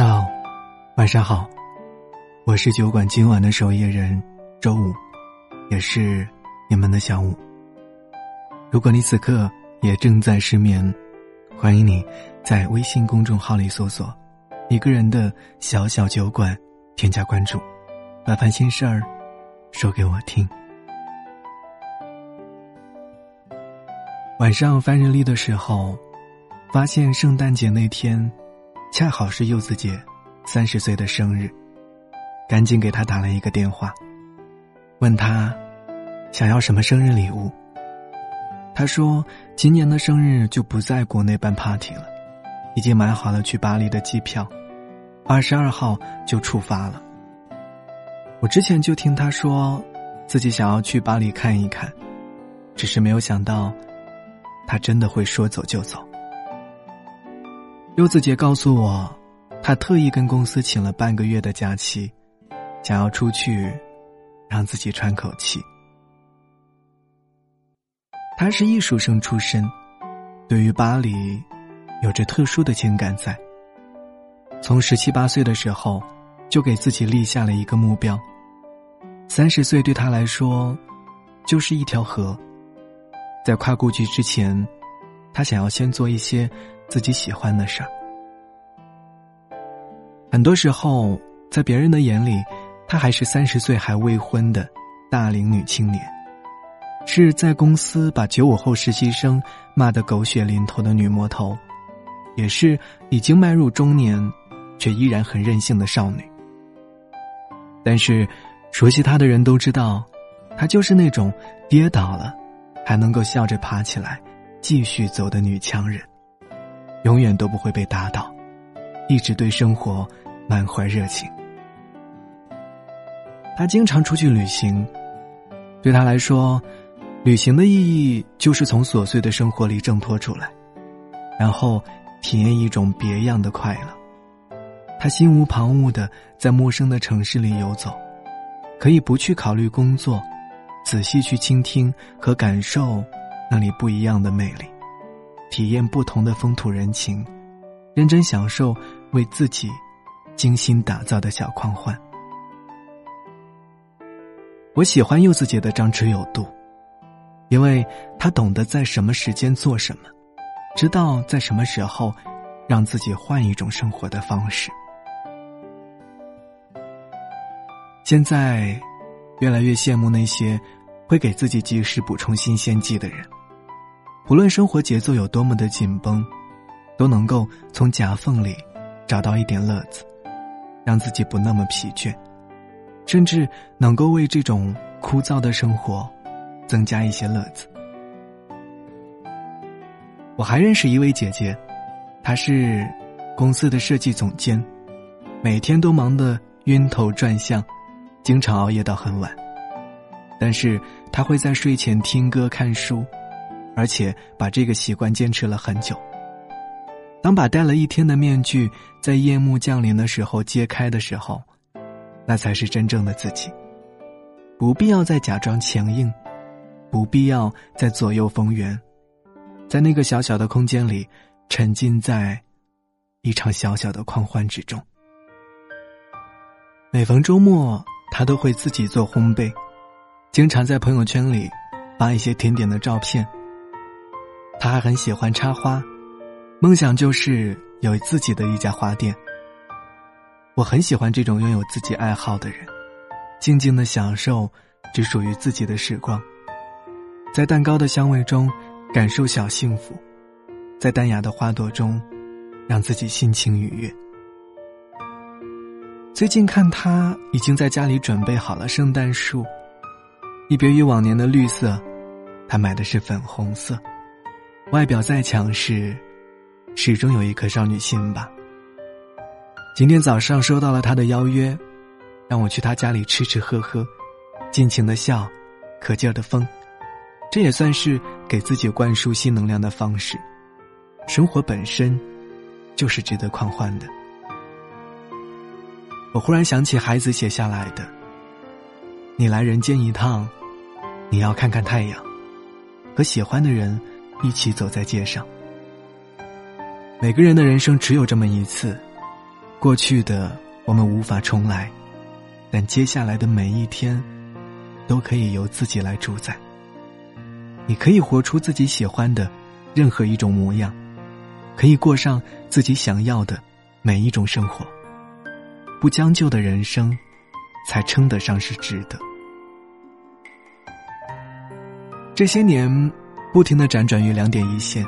Hello，，晚上好，我是酒馆今晚的守夜人周五，也是你们的小五。如果你此刻也正在失眠，欢迎你在微信公众号里搜索“一个人的小小酒馆”，添加关注，把烦心事儿说给我听。晚上翻日历的时候，发现圣诞节那天。恰好是柚子姐三十岁的生日，赶紧给她打了一个电话，问她想要什么生日礼物。她说今年的生日就不在国内办 party 了，已经买好了去巴黎的机票，二十二号就出发了。我之前就听她说自己想要去巴黎看一看，只是没有想到，她真的会说走就走。柚子姐告诉我，她特意跟公司请了半个月的假期，想要出去，让自己喘口气。她是艺术生出身，对于巴黎，有着特殊的情感在。从十七八岁的时候，就给自己立下了一个目标：三十岁对她来说，就是一条河。在跨过去之前，她想要先做一些。自己喜欢的事儿，很多时候在别人的眼里，她还是三十岁还未婚的大龄女青年，是在公司把九五后实习生骂得狗血淋头的女魔头，也是已经迈入中年却依然很任性的少女。但是，熟悉她的人都知道，她就是那种跌倒了还能够笑着爬起来继续走的女强人。永远都不会被打倒，一直对生活满怀热情。他经常出去旅行，对他来说，旅行的意义就是从琐碎的生活里挣脱出来，然后体验一种别样的快乐。他心无旁骛的在陌生的城市里游走，可以不去考虑工作，仔细去倾听和感受那里不一样的魅力。体验不同的风土人情，认真享受为自己精心打造的小狂欢。我喜欢柚子姐的张弛有度，因为她懂得在什么时间做什么，知道在什么时候让自己换一种生活的方式。现在，越来越羡慕那些会给自己及时补充新鲜剂的人。无论生活节奏有多么的紧绷，都能够从夹缝里找到一点乐子，让自己不那么疲倦，甚至能够为这种枯燥的生活增加一些乐子。我还认识一位姐姐，她是公司的设计总监，每天都忙得晕头转向，经常熬夜到很晚，但是她会在睡前听歌看书。而且把这个习惯坚持了很久。当把戴了一天的面具在夜幕降临的时候揭开的时候，那才是真正的自己。不必要再假装强硬，不必要再左右逢源，在那个小小的空间里，沉浸在一场小小的狂欢之中。每逢周末，他都会自己做烘焙，经常在朋友圈里发一些甜点的照片。他还很喜欢插花，梦想就是有自己的一家花店。我很喜欢这种拥有自己爱好的人，静静的享受只属于自己的时光，在蛋糕的香味中感受小幸福，在淡雅的花朵中让自己心情愉悦。最近看他已经在家里准备好了圣诞树，一别于往年的绿色，他买的是粉红色。外表再强势，始终有一颗少女心吧。今天早上收到了他的邀约，让我去他家里吃吃喝喝，尽情的笑，可劲儿的疯，这也算是给自己灌输新能量的方式。生活本身，就是值得狂欢的。我忽然想起孩子写下来的：“你来人间一趟，你要看看太阳，和喜欢的人。”一起走在街上。每个人的人生只有这么一次，过去的我们无法重来，但接下来的每一天，都可以由自己来主宰。你可以活出自己喜欢的任何一种模样，可以过上自己想要的每一种生活。不将就的人生，才称得上是值得。这些年，不停的辗转于两点一线，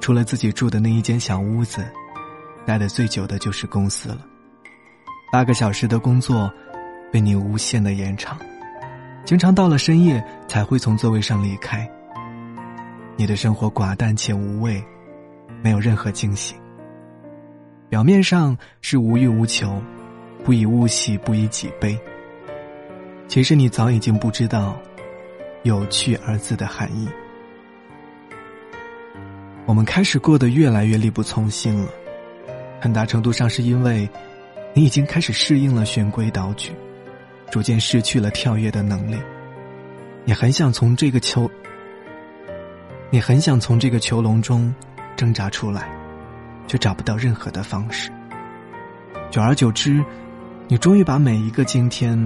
除了自己住的那一间小屋子，待的最久的就是公司了。八个小时的工作，被你无限的延长，经常到了深夜才会从座位上离开。你的生活寡淡且无味，没有任何惊喜。表面上是无欲无求，不以物喜，不以己悲。其实你早已经不知道。有趣二字的含义，我们开始过得越来越力不从心了。很大程度上是因为，你已经开始适应了循规蹈矩，逐渐失去了跳跃的能力。你很想从这个囚，你很想从这个囚笼中挣扎出来，却找不到任何的方式。久而久之，你终于把每一个今天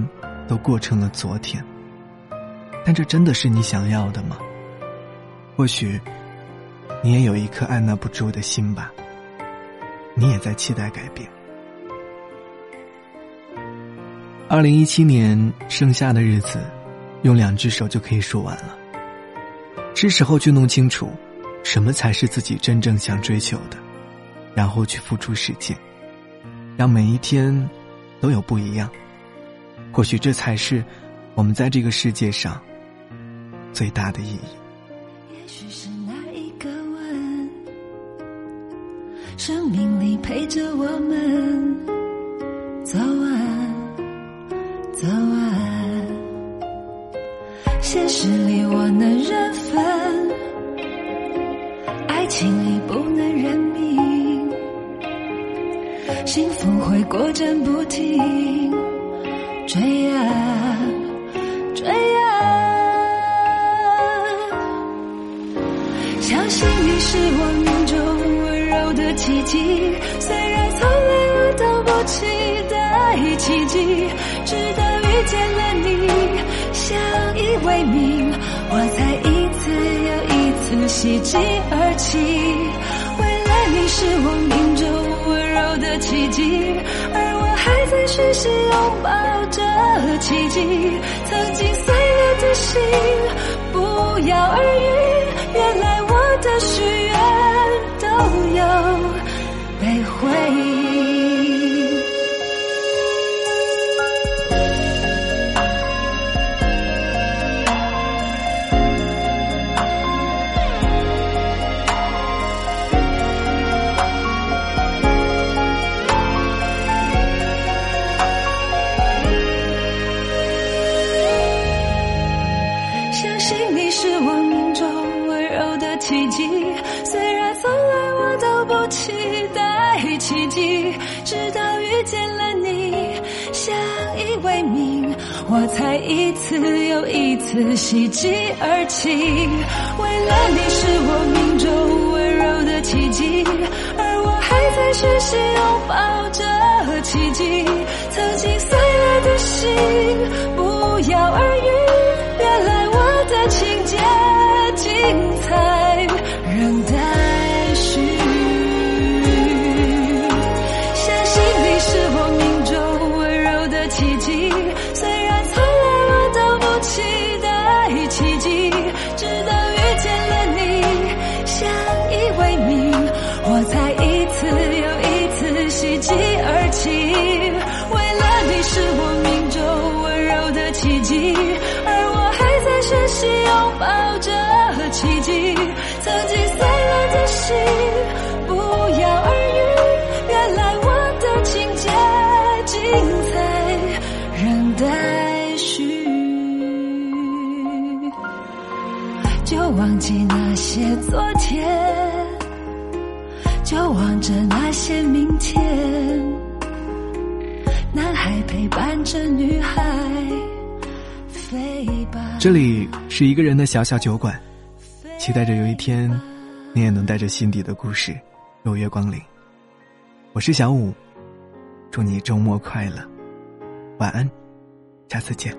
都过成了昨天。但这真的是你想要的吗？或许，你也有一颗按捺不住的心吧。你也在期待改变。二零一七年剩下的日子，用两只手就可以数完了。是时候去弄清楚，什么才是自己真正想追求的，然后去付出实践，让每一天都有不一样。或许这才是我们在这个世界上。最大的意义。生命里陪着我们走完，走完。现实里我能认分，爱情里不能认命，幸福会过站不停，追啊虽然从来我都不期待奇迹，直到遇见了你，相依为命，我才一次又一次喜极而泣。为了你是我命中温柔的奇迹，而我还在学习拥抱着奇迹。曾经碎了的心，不药而愈，原来我。的许见了你，相依为命，我才一次又一次喜极而泣。为了你是我命中温柔的奇迹，而我还在学习拥抱着奇迹。曾经碎了的心，不药而愈，忘记那些昨天，就望着那些明天。男孩陪伴着女孩飞吧。这里是一个人的小小酒馆。期待着有一天，你也能带着心底的故事，如约光临。我是小五，祝你周末快乐，晚安，下次见。